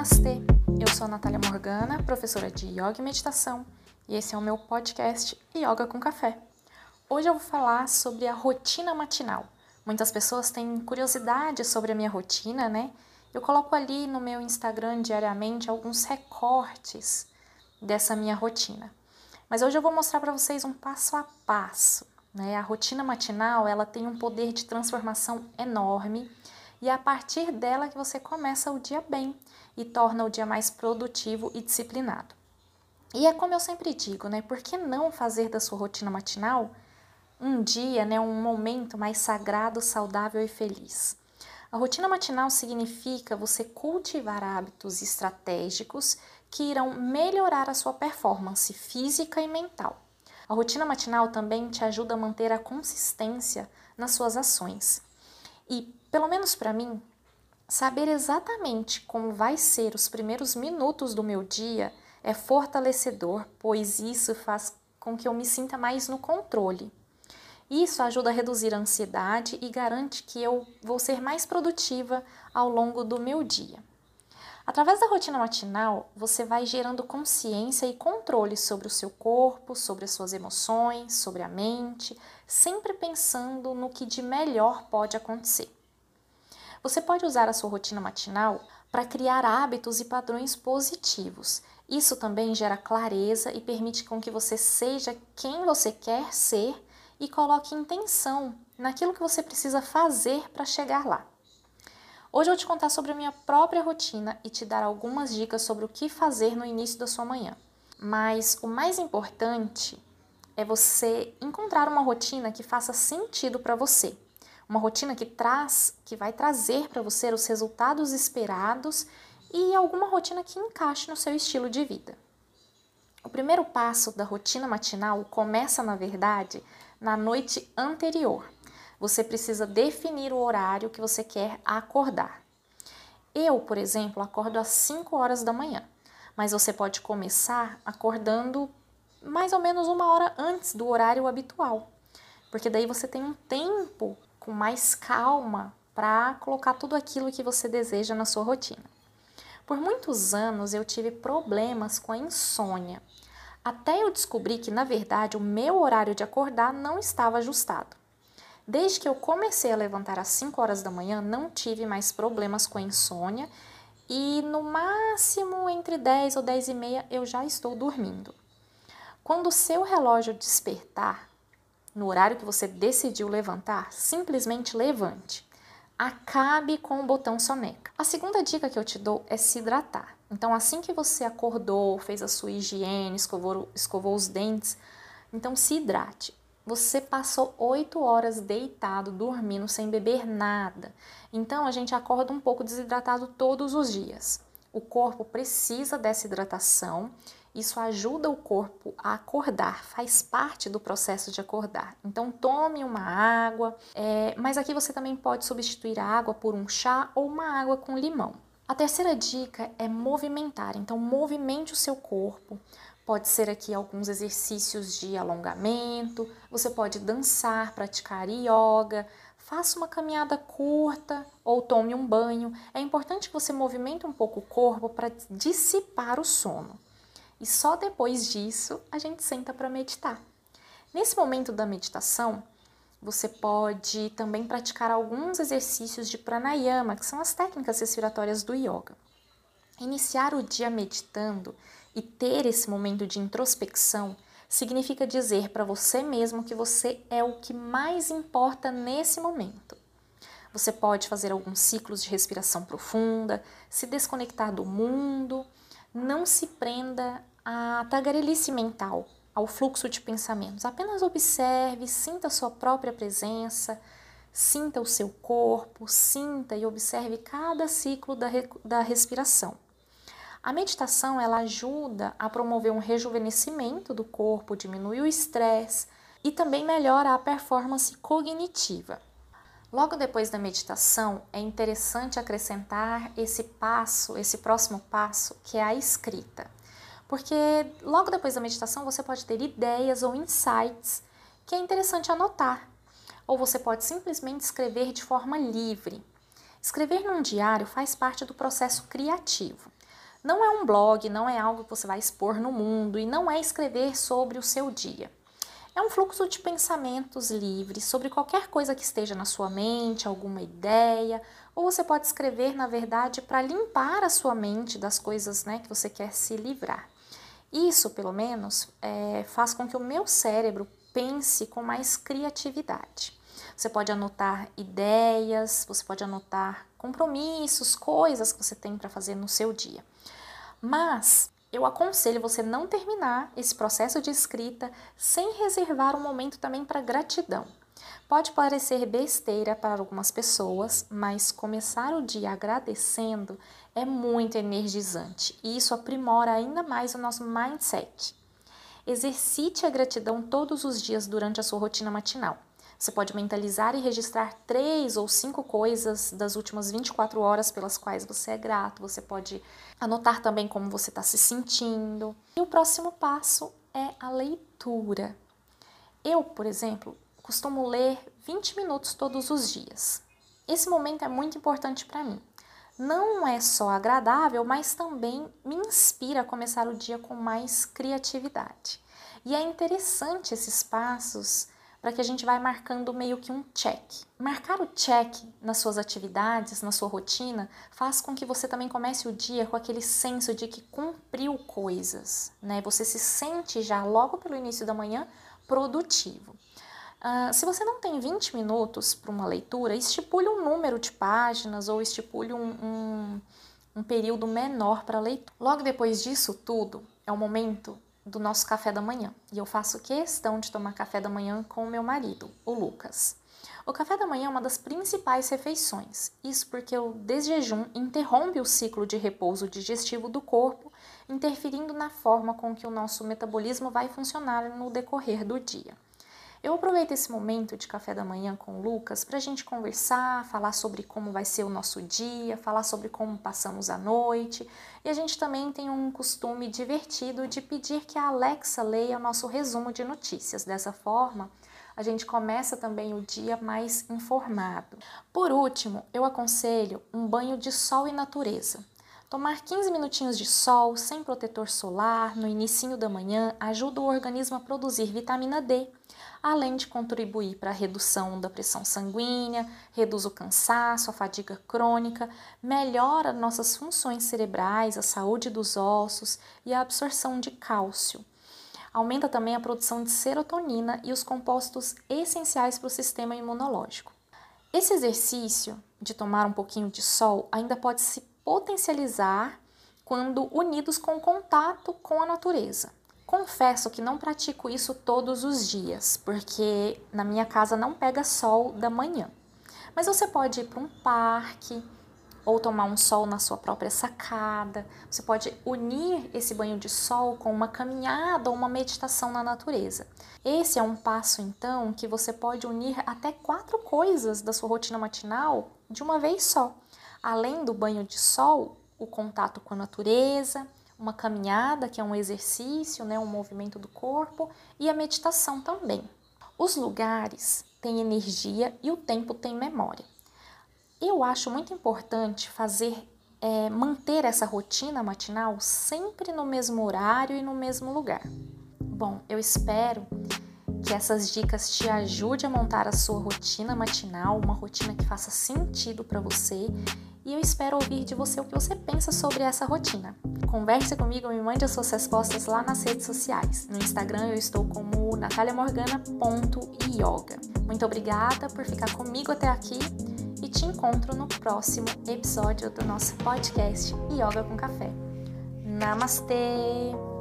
Namastê! Eu sou a Natália Morgana, professora de Yoga e Meditação, e esse é o meu podcast Yoga com Café. Hoje eu vou falar sobre a rotina matinal. Muitas pessoas têm curiosidade sobre a minha rotina, né? Eu coloco ali no meu Instagram diariamente alguns recortes dessa minha rotina. Mas hoje eu vou mostrar para vocês um passo a passo. Né? A rotina matinal ela tem um poder de transformação enorme e é a partir dela que você começa o dia bem e torna o dia mais produtivo e disciplinado. E é como eu sempre digo, né? Por que não fazer da sua rotina matinal um dia, né, um momento mais sagrado, saudável e feliz? A rotina matinal significa você cultivar hábitos estratégicos que irão melhorar a sua performance física e mental. A rotina matinal também te ajuda a manter a consistência nas suas ações. E pelo menos para mim, saber exatamente como vai ser os primeiros minutos do meu dia é fortalecedor, pois isso faz com que eu me sinta mais no controle. Isso ajuda a reduzir a ansiedade e garante que eu vou ser mais produtiva ao longo do meu dia. Através da rotina matinal, você vai gerando consciência e controle sobre o seu corpo, sobre as suas emoções, sobre a mente, sempre pensando no que de melhor pode acontecer. Você pode usar a sua rotina matinal para criar hábitos e padrões positivos. Isso também gera clareza e permite com que você seja quem você quer ser e coloque intenção naquilo que você precisa fazer para chegar lá. Hoje eu vou te contar sobre a minha própria rotina e te dar algumas dicas sobre o que fazer no início da sua manhã. Mas o mais importante é você encontrar uma rotina que faça sentido para você uma rotina que traz, que vai trazer para você os resultados esperados e alguma rotina que encaixe no seu estilo de vida. O primeiro passo da rotina matinal começa, na verdade, na noite anterior. Você precisa definir o horário que você quer acordar. Eu, por exemplo, acordo às 5 horas da manhã, mas você pode começar acordando mais ou menos uma hora antes do horário habitual, porque daí você tem um tempo com mais calma para colocar tudo aquilo que você deseja na sua rotina. Por muitos anos eu tive problemas com a insônia, até eu descobri que na verdade o meu horário de acordar não estava ajustado. Desde que eu comecei a levantar às 5 horas da manhã, não tive mais problemas com insônia e no máximo entre 10 ou 10 e meia eu já estou dormindo. Quando o seu relógio despertar, no horário que você decidiu levantar, simplesmente levante. Acabe com o botão soneca. A segunda dica que eu te dou é se hidratar. Então, assim que você acordou, fez a sua higiene, escovou, escovou os dentes, então se hidrate. Você passou oito horas deitado, dormindo, sem beber nada. Então, a gente acorda um pouco desidratado todos os dias. O corpo precisa dessa hidratação isso ajuda o corpo a acordar, faz parte do processo de acordar. Então, tome uma água, é, mas aqui você também pode substituir a água por um chá ou uma água com limão. A terceira dica é movimentar, então, movimente o seu corpo. Pode ser aqui alguns exercícios de alongamento, você pode dançar, praticar yoga, faça uma caminhada curta ou tome um banho. É importante que você movimente um pouco o corpo para dissipar o sono e só depois disso a gente senta para meditar. Nesse momento da meditação, você pode também praticar alguns exercícios de pranayama, que são as técnicas respiratórias do yoga. Iniciar o dia meditando e ter esse momento de introspecção significa dizer para você mesmo que você é o que mais importa nesse momento. Você pode fazer alguns ciclos de respiração profunda, se desconectar do mundo, não se prenda a tagarelice mental, ao fluxo de pensamentos. Apenas observe, sinta a sua própria presença, sinta o seu corpo, sinta e observe cada ciclo da, da respiração. A meditação ela ajuda a promover um rejuvenescimento do corpo, diminui o estresse e também melhora a performance cognitiva. Logo depois da meditação, é interessante acrescentar esse passo, esse próximo passo, que é a escrita. Porque logo depois da meditação você pode ter ideias ou insights que é interessante anotar. Ou você pode simplesmente escrever de forma livre. Escrever num diário faz parte do processo criativo. Não é um blog, não é algo que você vai expor no mundo e não é escrever sobre o seu dia. É um fluxo de pensamentos livres sobre qualquer coisa que esteja na sua mente, alguma ideia, ou você pode escrever, na verdade, para limpar a sua mente das coisas né, que você quer se livrar. Isso, pelo menos, é, faz com que o meu cérebro pense com mais criatividade. Você pode anotar ideias, você pode anotar compromissos, coisas que você tem para fazer no seu dia. Mas eu aconselho você não terminar esse processo de escrita sem reservar um momento também para gratidão. Pode parecer besteira para algumas pessoas, mas começar o dia agradecendo é muito energizante e isso aprimora ainda mais o nosso mindset. Exercite a gratidão todos os dias durante a sua rotina matinal. Você pode mentalizar e registrar três ou cinco coisas das últimas 24 horas pelas quais você é grato. Você pode anotar também como você está se sentindo. E o próximo passo é a leitura. Eu, por exemplo, costumo ler 20 minutos todos os dias. Esse momento é muito importante para mim. Não é só agradável, mas também me inspira a começar o dia com mais criatividade. E é interessante esses passos para que a gente vai marcando meio que um check. Marcar o check nas suas atividades, na sua rotina, faz com que você também comece o dia com aquele senso de que cumpriu coisas, né? Você se sente já logo pelo início da manhã produtivo. Uh, se você não tem 20 minutos para uma leitura, estipule um número de páginas ou estipule um, um, um período menor para leitura. Logo depois disso tudo, é o momento do nosso café da manhã. E eu faço questão de tomar café da manhã com o meu marido, o Lucas. O café da manhã é uma das principais refeições. Isso porque o desjejum interrompe o ciclo de repouso digestivo do corpo, interferindo na forma com que o nosso metabolismo vai funcionar no decorrer do dia. Eu aproveito esse momento de café da manhã com o Lucas para a gente conversar, falar sobre como vai ser o nosso dia, falar sobre como passamos a noite. E a gente também tem um costume divertido de pedir que a Alexa leia o nosso resumo de notícias. Dessa forma, a gente começa também o dia mais informado. Por último, eu aconselho um banho de sol e natureza. Tomar 15 minutinhos de sol sem protetor solar no início da manhã ajuda o organismo a produzir vitamina D, além de contribuir para a redução da pressão sanguínea, reduz o cansaço, a fadiga crônica, melhora nossas funções cerebrais, a saúde dos ossos e a absorção de cálcio. Aumenta também a produção de serotonina e os compostos essenciais para o sistema imunológico. Esse exercício de tomar um pouquinho de sol ainda pode se potencializar quando unidos com contato com a natureza. Confesso que não pratico isso todos os dias, porque na minha casa não pega sol da manhã. Mas você pode ir para um parque ou tomar um sol na sua própria sacada. Você pode unir esse banho de sol com uma caminhada ou uma meditação na natureza. Esse é um passo, então, que você pode unir até quatro coisas da sua rotina matinal de uma vez só além do banho de sol, o contato com a natureza, uma caminhada, que é um exercício, né, um movimento do corpo, e a meditação também. Os lugares têm energia e o tempo tem memória. Eu acho muito importante fazer, é, manter essa rotina matinal sempre no mesmo horário e no mesmo lugar. Bom, eu espero que essas dicas te ajudem a montar a sua rotina matinal, uma rotina que faça sentido para você e eu espero ouvir de você o que você pensa sobre essa rotina. Converse comigo, me mande as suas respostas lá nas redes sociais. No Instagram eu estou como nataliamorgana.yoga. Muito obrigada por ficar comigo até aqui e te encontro no próximo episódio do nosso podcast Yoga com Café. Namastê!